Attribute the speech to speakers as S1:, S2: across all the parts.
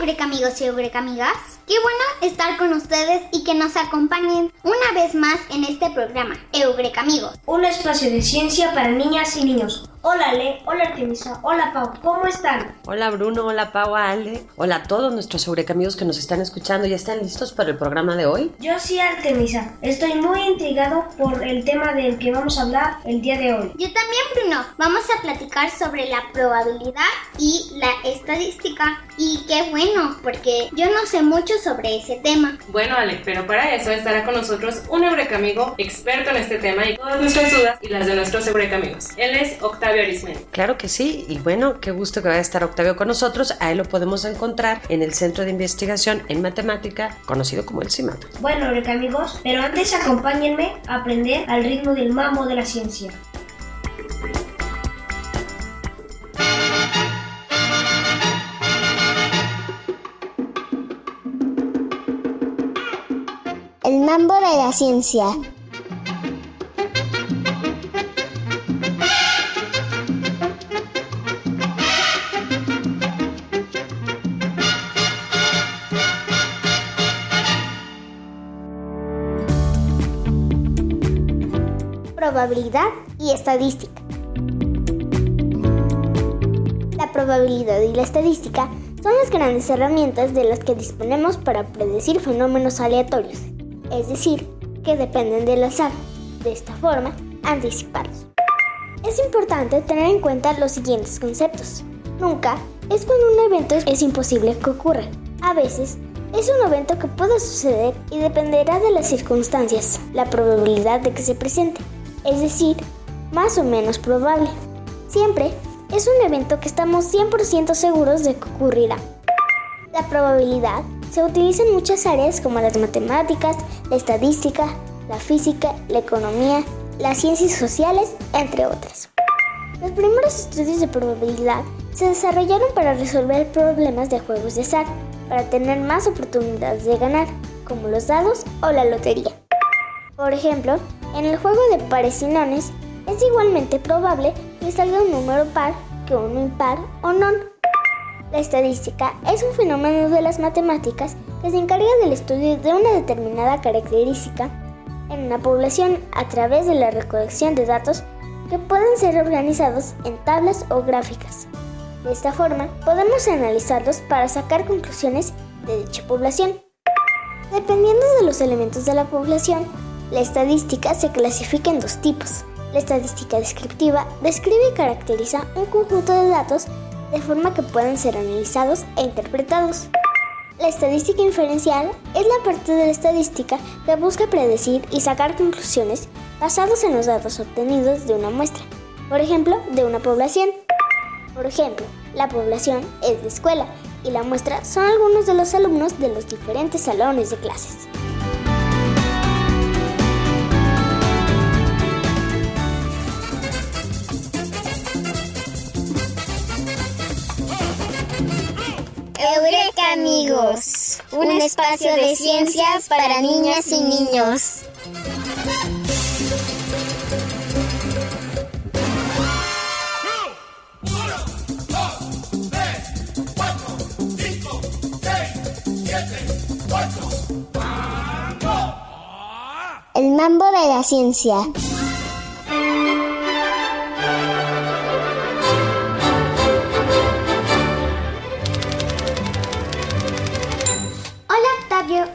S1: Eureka amigos y Eureka amigas. Qué bueno estar con ustedes y que nos acompañen una vez más en este programa, Eureka amigos.
S2: Un espacio de ciencia para niñas y niños. Hola Ale, hola Artemisa, hola Pau, ¿cómo están?
S3: Hola Bruno, hola Pau, Ale. Hola a todos nuestros Eureka amigos que nos están escuchando. ¿Ya están listos para el programa de hoy?
S2: Yo sí Artemisa, estoy muy intrigado por el tema del que vamos a hablar el día de hoy.
S1: Yo también Bruno, vamos a platicar sobre la probabilidad y la estadística. Y qué bueno, porque yo no sé mucho sobre ese tema.
S4: Bueno, Ale, pero para eso estará con nosotros un Eureka amigo experto en este tema y todas nuestras dudas y las de nuestros Eureka amigos. Él es Octavio Arismendi.
S3: Claro que sí, y bueno, qué gusto que vaya a estar Octavio con nosotros. A él lo podemos encontrar en el Centro de Investigación en Matemática, conocido como el CIMAT.
S2: Bueno amigos, pero antes acompáñenme a aprender al ritmo del mambo de la ciencia.
S1: El mambo de la ciencia. Probabilidad y estadística. La probabilidad y la estadística son las grandes herramientas de las que disponemos para predecir fenómenos aleatorios, es decir, que dependen del azar. De esta forma, anticiparlos. Es importante tener en cuenta los siguientes conceptos. Nunca es cuando un evento es imposible que ocurra. A veces es un evento que puede suceder y dependerá de las circunstancias, la probabilidad de que se presente, es decir, más o menos probable. Siempre es un evento que estamos 100% seguros de que ocurrirá. La probabilidad se utiliza en muchas áreas como las matemáticas, la estadística, la física, la economía, las ciencias sociales, entre otras. Los primeros estudios de probabilidad se desarrollaron para resolver problemas de juegos de azar, para tener más oportunidades de ganar, como los dados o la lotería. Por ejemplo, en el juego de pares y nones, es igualmente probable que salga un número par que uno impar o non. La estadística es un fenómeno de las matemáticas que se encarga del estudio de una determinada característica en una población a través de la recolección de datos que pueden ser organizados en tablas o gráficas. De esta forma, podemos analizarlos para sacar conclusiones de dicha población. Dependiendo de los elementos de la población, la estadística se clasifica en dos tipos. La estadística descriptiva describe y caracteriza un conjunto de datos de forma que puedan ser analizados e interpretados. La estadística inferencial es la parte de la estadística que busca predecir y sacar conclusiones basados en los datos obtenidos de una muestra, por ejemplo, de una población. Por ejemplo, la población es la escuela y la muestra son algunos de los alumnos de los diferentes salones de clases. Eureka amigos, un espacio de ciencias para niñas y niños. El mambo de la ciencia.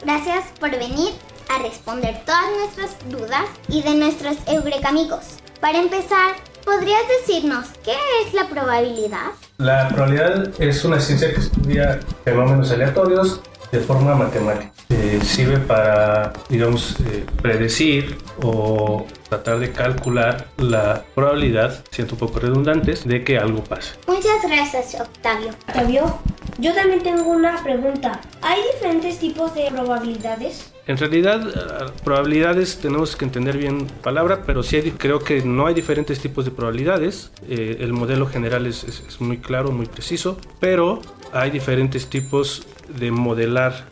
S1: Gracias por venir a responder todas nuestras dudas y de nuestros Eureka amigos. Para empezar, ¿podrías decirnos qué es la probabilidad?
S5: La probabilidad es una ciencia que estudia fenómenos aleatorios de forma matemática. Eh, sirve para, digamos, eh, predecir o tratar de calcular la probabilidad, siento un poco redundantes, de que algo pase.
S1: Muchas gracias, Octavio.
S2: Octavio, yo también tengo una pregunta. ¿Hay diferentes tipos de probabilidades?
S5: En realidad, eh, probabilidades tenemos que entender bien la palabra, pero sí creo que no hay diferentes tipos de probabilidades. Eh, el modelo general es- es muy claro, muy preciso, pero hay diferentes tipos de modelar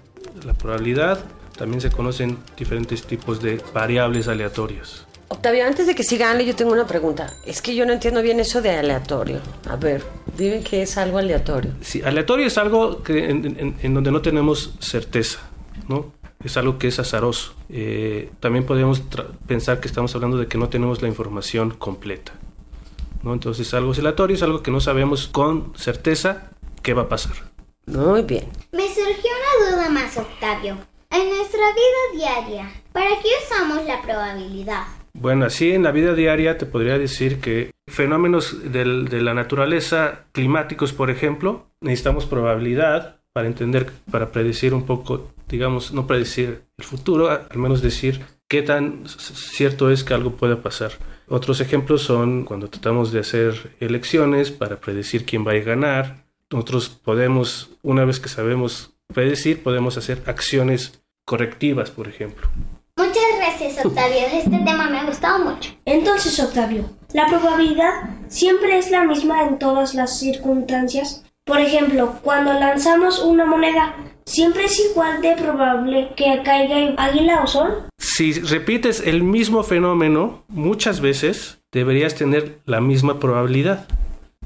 S5: la probabilidad. También se conocen diferentes tipos de variables aleatorias.
S3: Octavio, antes de que siga Ale, yo tengo una pregunta. Es que yo no entiendo bien eso de aleatorio. A ver, dime que es algo aleatorio.
S5: Sí, aleatorio es algo que en, en- en donde no tenemos certeza, ¿no? Es algo que es azaroso. Eh, también podemos tra- pensar que estamos hablando de que no tenemos la información completa, ¿no? Entonces, algo es aleatorio es algo que no sabemos con certeza qué va a pasar.
S3: Muy bien.
S1: Me surgió una duda más, Octavio. En nuestra vida diaria, ¿para qué usamos la probabilidad?
S5: Bueno, así en la vida diaria te podría decir que fenómenos del- de la naturaleza, climáticos, por ejemplo, necesitamos probabilidad para entender, para predecir un poco, digamos, no predecir el futuro, al menos decir qué tan cierto es que algo pueda pasar. Otros ejemplos son cuando tratamos de hacer elecciones para predecir quién va a ganar. Nosotros podemos, una vez que sabemos predecir, podemos hacer acciones correctivas, por ejemplo.
S1: Muchas gracias, Octavio. Este tema me ha gustado mucho.
S2: Entonces, Octavio, ¿la probabilidad siempre es la misma en todas las circunstancias? Por ejemplo, cuando lanzamos una moneda, ¿siempre es igual de probable que caiga águila o sol?
S5: Si repites el mismo fenómeno muchas veces, deberías tener la misma probabilidad.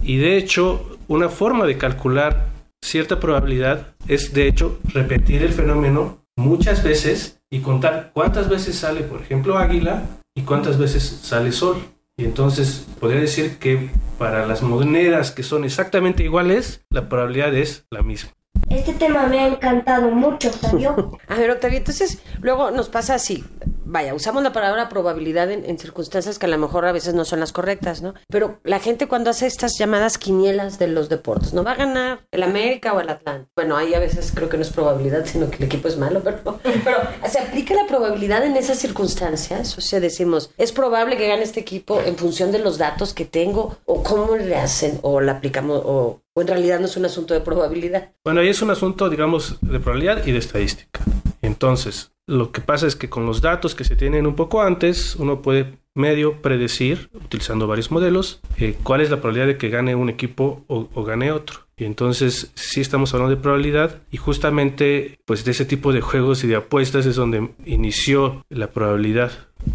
S5: Y de hecho, una forma de calcular cierta probabilidad es, de hecho, repetir el fenómeno muchas veces y contar cuántas veces sale, por ejemplo, águila y cuántas veces sale sol. Y entonces podría decir que para las monedas que son exactamente iguales, la probabilidad es la misma.
S2: Este tema me ha encantado mucho, Octavio.
S3: A ver, Octavio, entonces luego nos pasa así. Vaya, usamos la palabra probabilidad en, circunstancias que a lo mejor a veces no son las correctas, ¿no? Pero la gente cuando hace estas llamadas quinielas de los deportes, ¿no va a ganar el América o el Atlanta? Bueno, ahí a veces creo que no es probabilidad, sino que el equipo es malo, pero, pero ¿se aplica la probabilidad en esas circunstancias? O sea, decimos, ¿es probable que gane este equipo en función de los datos que tengo? ¿O cómo le hacen? ¿O la aplicamos? ¿O, o en realidad no es un asunto de probabilidad?
S5: Bueno, ahí es un asunto, digamos, de probabilidad y de estadística. Entonces, lo que pasa es que con los datos que se tienen un poco antes, uno puede medio predecir, utilizando varios modelos, eh, cuál es la probabilidad de que gane un equipo o, o gane otro. Y entonces, sí estamos hablando de probabilidad y justamente, pues de ese tipo de juegos y de apuestas es donde inició la probabilidad.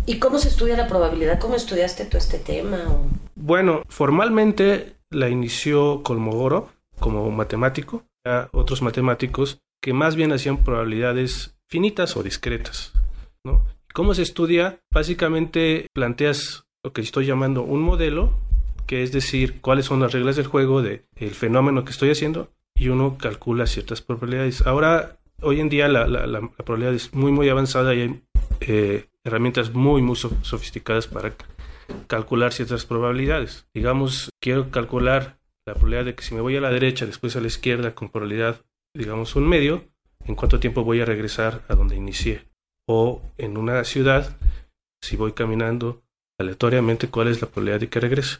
S3: ¿Y cómo se estudia la probabilidad? ¿Cómo estudiaste tú este tema? ¿O-
S5: Bueno, formalmente la inició Kolmogorov como matemático, a otros matemáticos que más bien hacían probabilidades finitas o discretas. ¿no? ¿Cómo se estudia? Básicamente planteas lo que estoy llamando un modelo, que es decir, cuáles son las reglas del juego del fenómeno que estoy haciendo, y uno calcula ciertas probabilidades. Ahora, hoy en día la, la- la- probabilidad es muy, muy avanzada y hay eh, herramientas muy, muy so- sofisticadas para calcular ciertas probabilidades. Digamos, quiero calcular la probabilidad de que si me voy a la derecha, después a la izquierda con probabilidad, digamos, un medio, en cuánto tiempo voy a regresar a donde inicié. O en una ciudad, si voy caminando aleatoriamente, cuál es la probabilidad de que regrese.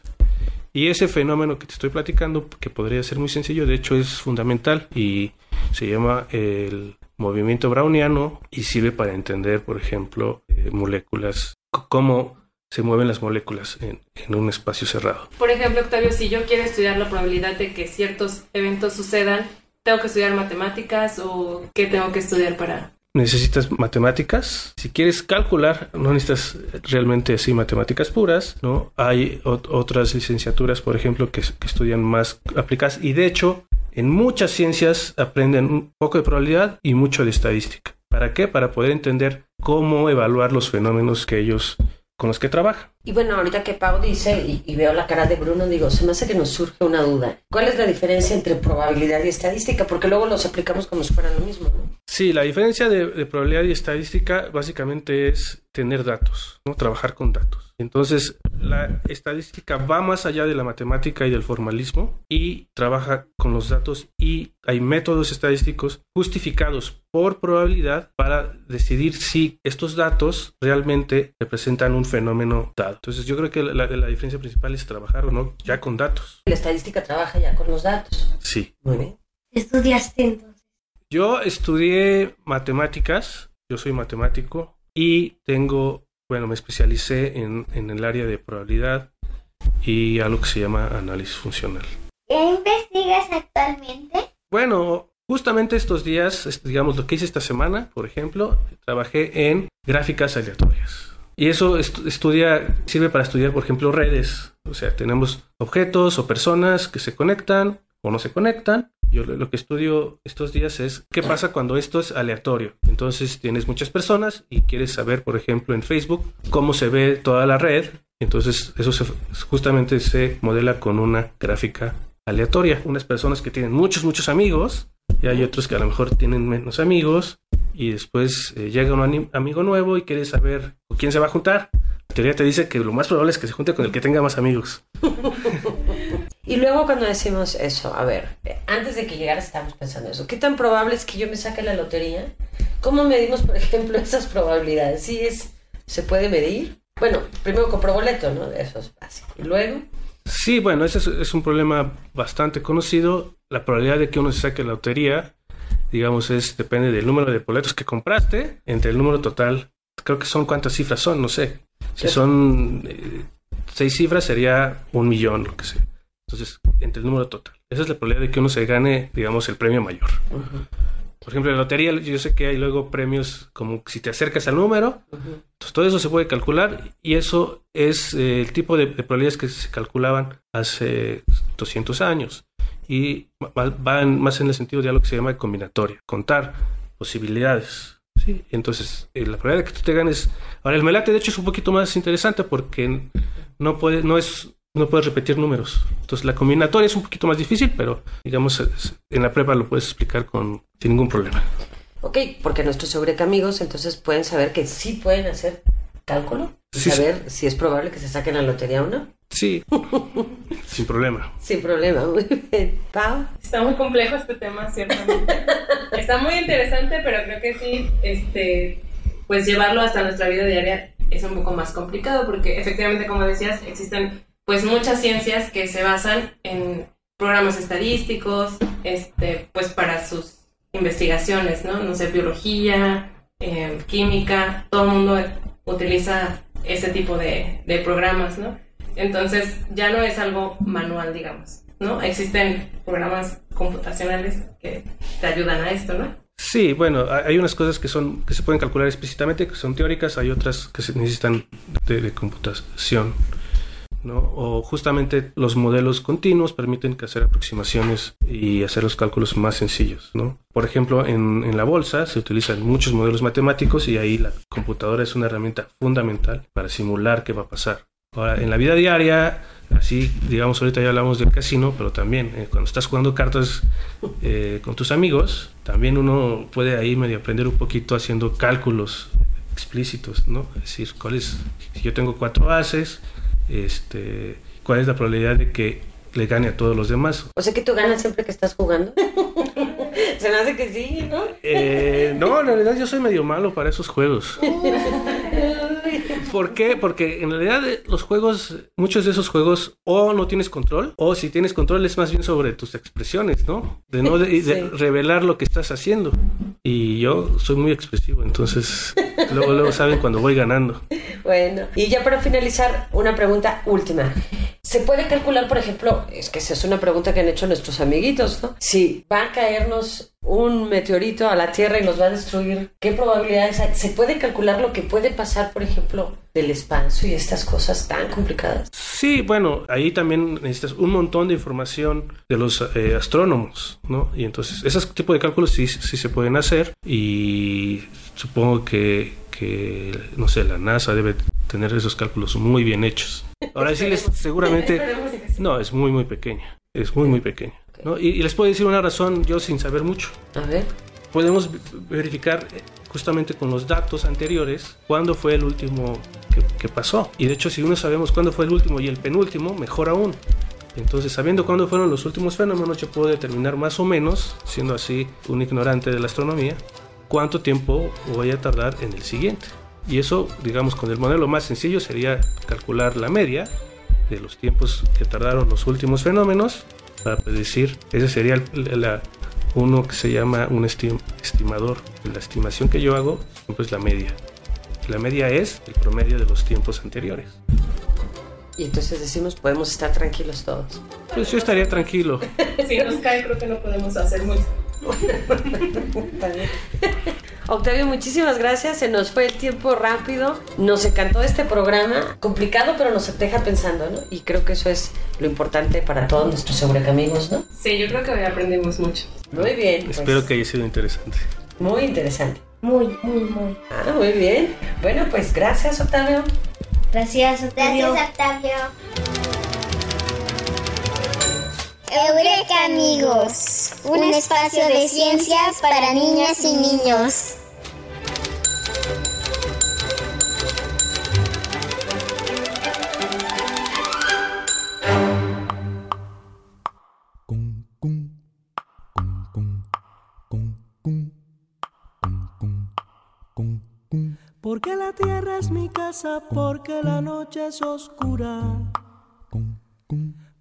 S5: Y ese fenómeno que te estoy platicando, que podría ser muy sencillo, de hecho es fundamental y se llama el movimiento browniano y sirve para entender, por ejemplo, eh, moléculas, cómo se mueven las moléculas en, en un espacio cerrado.
S4: Por ejemplo, Octavio, si yo quiero estudiar la probabilidad de que ciertos eventos sucedan, ¿tengo que estudiar matemáticas o qué tengo que estudiar para...?
S5: Necesitas matemáticas. Si quieres calcular, no necesitas realmente así matemáticas puras, ¿no? Hay ot- otras licenciaturas, por ejemplo, que, que estudian más aplicadas y de hecho, en muchas ciencias aprenden un poco de probabilidad y mucho de estadística. ¿Para qué? Para poder entender cómo evaluar los fenómenos que ellos con los que trabajan.
S3: Y bueno, ahorita que Pau dice y, y veo la cara de Bruno, digo, se me hace que nos surge una duda. ¿Cuál es la diferencia entre probabilidad y estadística? Porque luego los aplicamos como si fueran lo mismo, ¿no?
S5: Sí, la diferencia de, de probabilidad y estadística básicamente es tener datos, ¿no? trabajar con datos. Entonces, la estadística va más allá de la matemática y del formalismo y trabaja con los datos y hay métodos estadísticos justificados por probabilidad para decidir si estos datos realmente representan un fenómeno dado. Entonces, yo creo que la, la diferencia principal es trabajar o no ya con datos.
S3: La estadística trabaja ya con los datos.
S5: Sí.
S3: Muy bien.
S2: Estudiaste entonces.
S5: Yo estudié matemáticas yo soy matemático y tengo, bueno, me especialicé en, en el área de probabilidad y algo que se llama análisis funcional.
S1: ¿Qué investigas actualmente?
S5: Bueno, justamente estos días, digamos lo que hice esta semana, por ejemplo, trabajé en gráficas aleatorias. Y eso estu- estudia, sirve para estudiar, por ejemplo, redes. O sea, tenemos objetos o personas que se conectan o no se conectan. Yo lo que estudio estos días es qué pasa cuando esto es aleatorio. Entonces tienes muchas personas y quieres saber, por ejemplo, en Facebook cómo se ve toda la red. Entonces eso se- justamente se modela con una gráfica aleatoria. Unas personas que tienen muchos, muchos amigos y hay otros que a lo mejor tienen menos amigos y después eh, llega un amigo nuevo y quiere saber con quién se va a juntar. La teoría te dice que lo más probable es que se junte con el que tenga más amigos.
S3: Y luego cuando decimos eso, a ver, antes de que llegara estábamos pensando eso, ¿qué tan probable es que yo me saque la lotería? ¿Cómo medimos, por ejemplo, esas probabilidades? ¿Sí es, se puede medir? Bueno, primero compro boleto, ¿no? Eso es básico. Y luego,
S5: Sí, bueno, ese es, es un problema bastante conocido. La probabilidad de que uno se saque la lotería, digamos, es depende del número de boletos que compraste entre el número total. Creo que son cuántas cifras son, no sé. Si son eh, seis cifras sería un millón, lo que sea. Entonces, entre el número total. Esa es la probabilidad de que uno se gane, digamos, el premio mayor. Por ejemplo, en la lotería yo sé que hay luego premios como si te acercas al número, entonces todo eso se puede calcular y eso es eh, el tipo de, de probabilidades que se calculaban hace 200 años y va, en- más en el sentido de algo que se llama combinatoria, contar posibilidades. ¿sí? Entonces, eh, la probabilidad de que tú te ganes... Ahora, el melate de hecho es un poquito más interesante porque no, puede, no, es, no puedes repetir números. Entonces, la combinatoria es un poquito más difícil, pero digamos, en la prueba lo puedes explicar con, sin ningún problema.
S3: ok, porque nuestros Eureka amigos entonces pueden saber que sí pueden hacer cálculo y
S5: Sí, sí.
S3: saber si es probable que se saquen la lotería o no.
S5: Sí, sin problema.
S3: Sin problema, muy bien. Pau,
S4: Está muy complejo este tema, ciertamente. Está muy interesante, pero creo que sí, este, pues llevarlo hasta nuestra vida diaria es un poco más complicado porque efectivamente, como decías, existen pues muchas ciencias que se basan en programas estadísticos, este, pues para sus investigaciones, ¿no? No sé, biología, eh, química, todo el mundo utiliza ese tipo de, de programas, ¿no? Entonces ya no es algo manual, digamos, ¿no? Existen programas computacionales que te ayudan a esto, ¿no?
S5: Sí, bueno, hay unas cosas que son que se pueden calcular explícitamente, que son teóricas, hay otras que se necesitan de, de computación, ¿no? O justamente los modelos continuos permiten hacer aproximaciones y hacer los cálculos más sencillos, ¿no? Por ejemplo, en, en la bolsa se utilizan muchos modelos matemáticos y ahí la computadora es una herramienta fundamental para simular qué va a pasar. Ahora, en la vida diaria, así, digamos, ahorita ya hablamos del casino, pero también eh, cuando estás jugando cartas eh, con tus amigos, también uno puede ahí medio aprender un poquito haciendo cálculos explícitos, ¿no? Es decir, cuál si yo tengo cuatro ases, este, cuál es la probabilidad de que le gane a todos los demás.
S3: o sea que tú ganas siempre que estás jugando. Se me hace que sí, ¿no?
S5: Eh, no, en realidad yo soy medio malo para esos juegos. ¿Por qué? Porque en realidad eh, los juegos, muchos de esos juegos, o no tienes control, o si tienes control es más bien sobre tus expresiones, ¿no? De no de- de revelar lo que estás haciendo. Y yo soy muy expresivo, entonces luego, luego saben cuando voy ganando.
S3: Bueno, y ya para finalizar, una pregunta última. ¿Se puede calcular, por ejemplo, es que esa es una pregunta que han hecho nuestros amiguitos, ¿no? Si va a caernos un meteorito a la Tierra y nos va a destruir, ¿qué probabilidades hay? ¿Se puede calcular lo que puede pasar, por ejemplo, del espacio y estas cosas tan complicadas?
S5: Sí, bueno, ahí también necesitas un montón de información de los eh, astrónomos, ¿no? Y entonces, esos tipos de cálculos sí, sí se pueden hacer y supongo que, que, no sé, la NASA debe tener esos cálculos muy bien hechos. Ahora sí, les, seguramente, no, es muy, muy pequeña, es muy, muy pequeña, ¿no? Y, y les puedo decir una razón yo sin saber mucho.
S3: A ver.
S5: Podemos verificar eh, justamente con los datos anteriores cuándo fue el último que, que pasó. Y de hecho, si uno sabemos cuándo fue el último y el penúltimo, mejor aún. Entonces, sabiendo cuándo fueron los últimos fenómenos, yo puedo determinar más o menos, siendo así un ignorante de la astronomía, cuánto tiempo voy a tardar en el siguiente. Y eso, digamos, con el modelo más sencillo sería calcular la media de los tiempos que tardaron los últimos fenómenos para predecir, esa sería el- la,
S6: uno que se llama un estimador. La estimación que yo hago siempre es la media. La media es el promedio de los tiempos anteriores.
S3: Y entonces decimos, podemos estar tranquilos todos.
S6: Pues yo estaría tranquilo.
S4: si nos cae, creo que no podemos hacer mucho.
S3: Octavio, muchísimas gracias. Se nos fue el tiempo rápido. Nos encantó este programa. Complicado, pero nos deja pensando, ¿no? Y creo que eso es lo importante para todos nuestros sobrecamigos, ¿no?
S4: Sí, yo creo que hoy aprendimos mucho.
S3: Muy bien.
S6: Pues. Espero que haya sido interesante.
S3: Muy interesante.
S2: Muy, muy, muy.
S3: Ah, muy bien. Bueno, pues gracias, Octavio.
S2: Gracias,
S7: Octavio. Gracias, Octavio. Eureka amigos, un espacio de ciencias para niñas y niños.
S8: Porque la tierra es mi casa, porque la noche es oscura.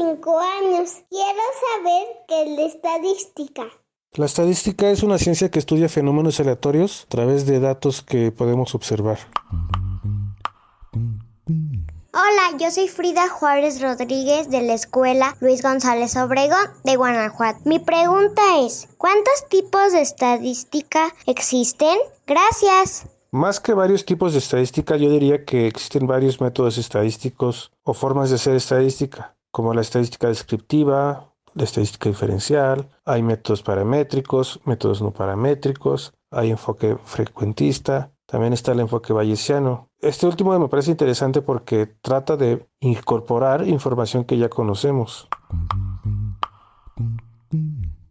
S7: 5 años. Quiero saber qué es la estadística.
S5: La estadística es una ciencia que estudia fenómenos aleatorios a través de datos que podemos observar.
S7: Hola, yo soy Frida Juárez Rodríguez de la escuela Luis González Obregón de Guanajuato. Mi pregunta es, ¿cuántos tipos de estadística existen? Gracias.
S5: Más que varios tipos de estadística, yo diría que existen varios métodos estadísticos o formas de hacer estadística, como la estadística descriptiva, la estadística diferencial, hay métodos paramétricos, métodos no paramétricos, hay enfoque frecuentista, también está el enfoque bayesiano. Este último me parece interesante porque trata de incorporar información que ya conocemos.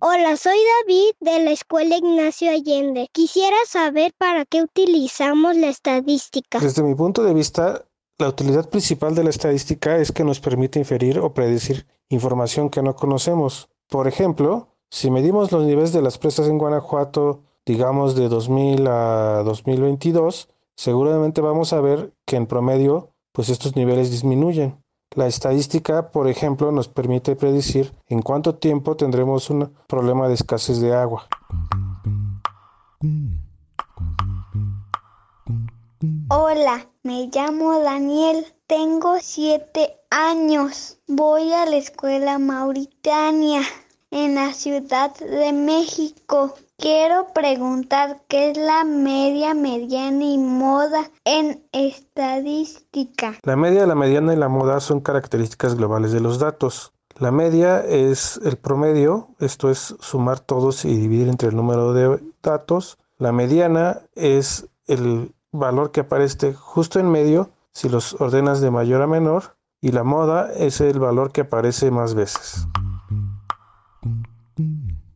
S7: Hola, soy David de la Escuela Ignacio Allende. Quisiera saber para qué utilizamos la estadística.
S5: Desde mi punto de vista, la utilidad principal de la estadística es que nos permite inferir o predecir información que no conocemos. Por ejemplo, si medimos los niveles de las presas en Guanajuato digamos de 2000 a 2022, seguramente vamos a ver que en promedio pues estos niveles disminuyen. La estadística, por ejemplo, nos permite predecir en cuánto tiempo tendremos un problema de escasez de agua.
S7: Hola, me llamo Daniel, tengo siete años, voy a la escuela Mauritania en la Ciudad de México. Quiero preguntar qué es la media, mediana y moda en estadística.
S5: La media, la mediana y la moda son características globales de los datos. La media es el promedio, esto es sumar todos y dividir entre el número de datos. La mediana es el valor que aparece justo en medio si los ordenas de mayor a menor. Y la moda es el valor que aparece más veces.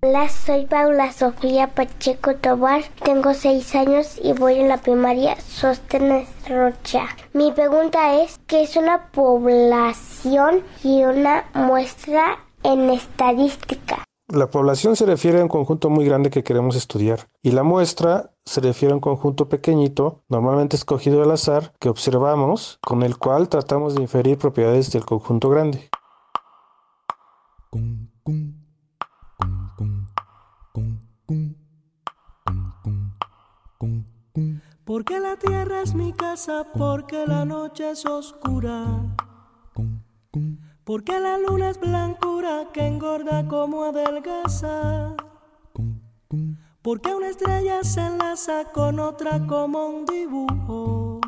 S7: Hola, soy Paula Sofía Pacheco Tobar, tengo seis años y voy en la primaria Sostenes Rocha. Mi pregunta es, ¿qué es una población y una muestra en estadística?
S5: La población se refiere a un conjunto muy grande que queremos estudiar y la muestra se refiere a un conjunto pequeñito, normalmente escogido al azar, que observamos, con el cual tratamos de inferir propiedades del conjunto grande.
S8: Porque la tierra es mi casa, porque la noche es oscura. Porque la luna es blancura que engorda como adelgaza. Porque una estrella se enlaza con otra como un dibujo.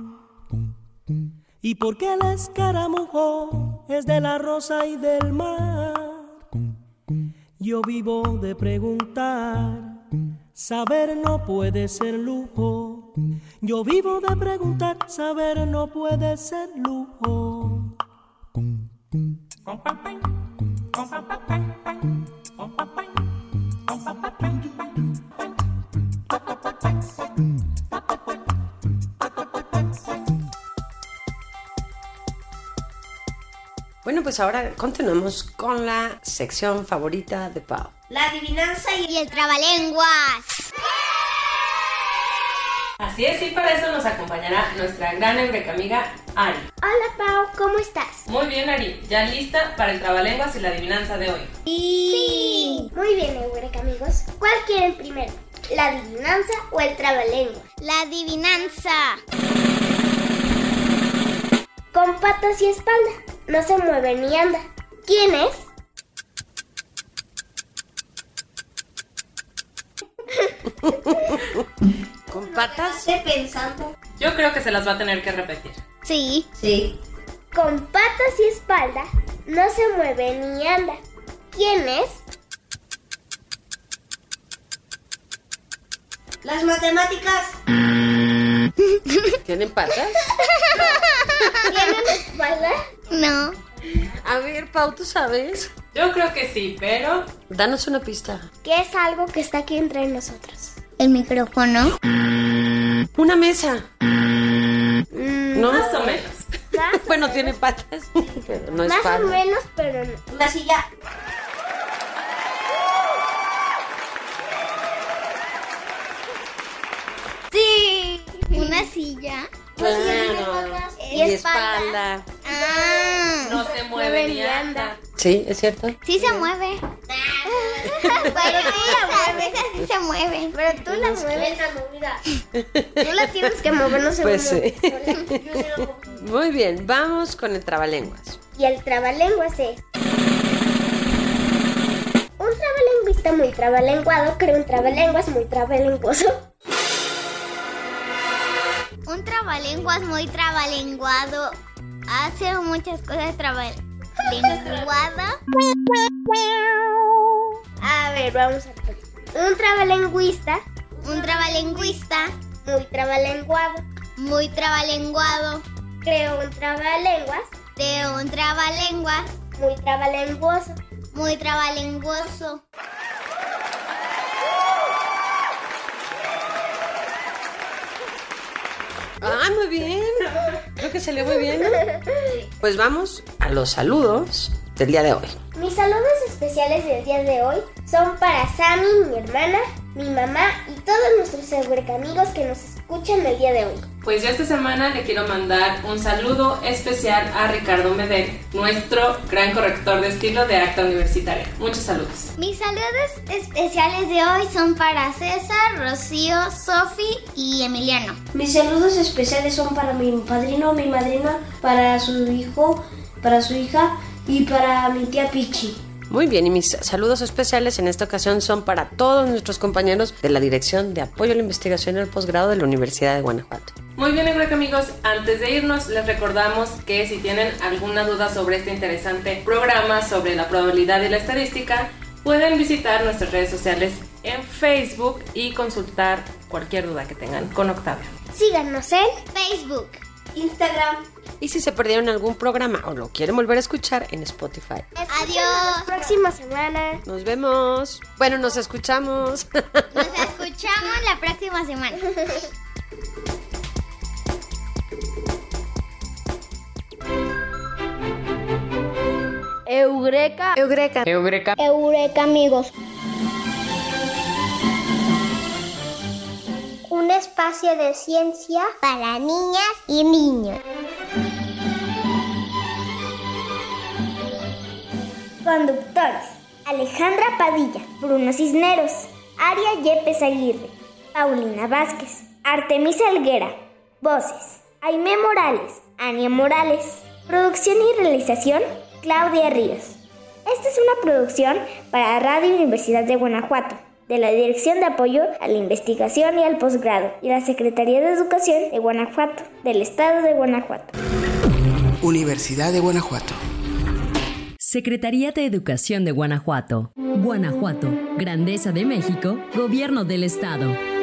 S8: Y porque el escaramujo es de la rosa y del mar. Yo vivo de preguntar, saber no puede ser lujo. Yo vivo de preguntar, saber no puede ser lujo.
S3: Bueno, pues ahora continuamos con la sección favorita de Pau.
S2: La adivinanza y
S1: Y el trabalenguas.
S4: Así es, y para eso nos acompañará nuestra gran eureka amiga Ari.
S1: Hola Pau, ¿cómo estás?
S4: Muy bien, Ari, ya lista para el trabalenguas y la adivinanza de hoy.
S1: Sí. Muy bien, Eureka amigos. ¿Cuál quieren primero? ¿La adivinanza o el trabalengua? La adivinanza. Con patas y espalda. No se mueve ni anda. ¿Quién es?
S3: ¿Con patas?
S2: estoy pensando.
S4: Yo creo que se las va a tener que repetir.
S1: Sí.
S2: Sí.
S1: Con patas y espalda. No se mueve ni anda. ¿Quién es?
S2: Las matemáticas.
S3: ¿Tienen patas?
S1: ¿Tienen espalda? No.
S3: A ver, Pau, ¿tú sabes?
S4: Yo creo que sí, pero
S3: Danos una pista.
S1: ¿Qué es algo que está aquí entre nosotros? El micrófono.
S3: Una mesa. ¿No?
S4: más o menos.
S3: Bueno, tiene patas, pero no es
S1: Más o menos, pero no.
S2: Una silla.
S1: Sí. Una silla.
S3: Claro.
S1: Y espalda.
S3: espalda.
S1: Ah.
S4: No se mueve ni anda.
S3: Sí, es cierto.
S1: Sí se mueve. pero tú la mueves. sí se mueve. Pero tú la mueves. Tú la tienes que mover, no se
S3: Pues
S1: mueve.
S3: sí. Muy bien, vamos con el trabalenguas.
S1: Y el trabalenguas es. Un trabalenguista muy trabalenguado crea un trabalenguas muy trabalenguoso.
S9: Un trabalenguas muy trabalenguado hace muchas cosas trabalenguada.
S1: A ver, vamos a. Un trabalenguista
S9: Un trabalengüista
S1: muy trabalenguado
S9: muy trabalenguado
S1: creó un trabalenguas
S9: de un trabalenguas
S1: muy trabalenguoso.
S9: muy trabalenguoso.
S3: Ah, muy bien. Creo que lee muy bien. Pues vamos a los saludos del día de hoy.
S1: Mis saludos especiales del día de hoy son para Sammy, mi hermana, mi mamá y todos nuestros amigos que nos escuchan el día de hoy.
S4: Pues yo esta semana le quiero mandar un saludo especial a Ricardo Medel, nuestro gran corrector de estilo de acta universitaria. Muchos saludos.
S9: Mis saludos especiales de hoy son para César, Rocío, Sofi y Emiliano.
S2: Mis saludos especiales son para mi padrino, mi madrina, para su hijo, para su hija y para mi tía Pichi.
S3: Muy bien, y mis saludos especiales en esta ocasión son para todos nuestros compañeros de la Dirección de Apoyo a la Investigación y el Posgrado de la Universidad de Guanajuato.
S4: Muy bien, Eureka amigos, antes de irnos les recordamos que si tienen alguna duda sobre este interesante programa sobre la probabilidad y la estadística, pueden visitar nuestras redes sociales en Facebook y consultar cualquier duda que tengan con Octavio.
S1: Síganos en
S9: Facebook.
S2: Instagram.
S3: Y si se perdieron algún programa o lo quieren volver a escuchar en Spotify.
S9: Adiós.
S1: próxima semana.
S3: Nos vemos. Bueno, nos escuchamos.
S9: Nos escuchamos la próxima semana.
S10: Eureka.
S3: Eureka.
S4: Eureka.
S1: Eureka amigos. Un espacio de ciencia
S9: Para niñas y niños.
S1: Conductores. Alejandra Padilla, Bruno Cisneros, Aria Yepes Aguirre, Paulina Vázquez, Artemisa Alguera. Voces. Aime Morales, Ania Morales. Producción y realización, Claudia Ríos. Esta es una producción para Radio Universidad de Guanajuato, de la Dirección de Apoyo a la Investigación y al Posgrado, y la Secretaría de Educación de Guanajuato, del Estado de Guanajuato.
S11: Universidad de Guanajuato.
S12: Secretaría de Educación de Guanajuato. Guanajuato, Grandeza de México, Gobierno del Estado.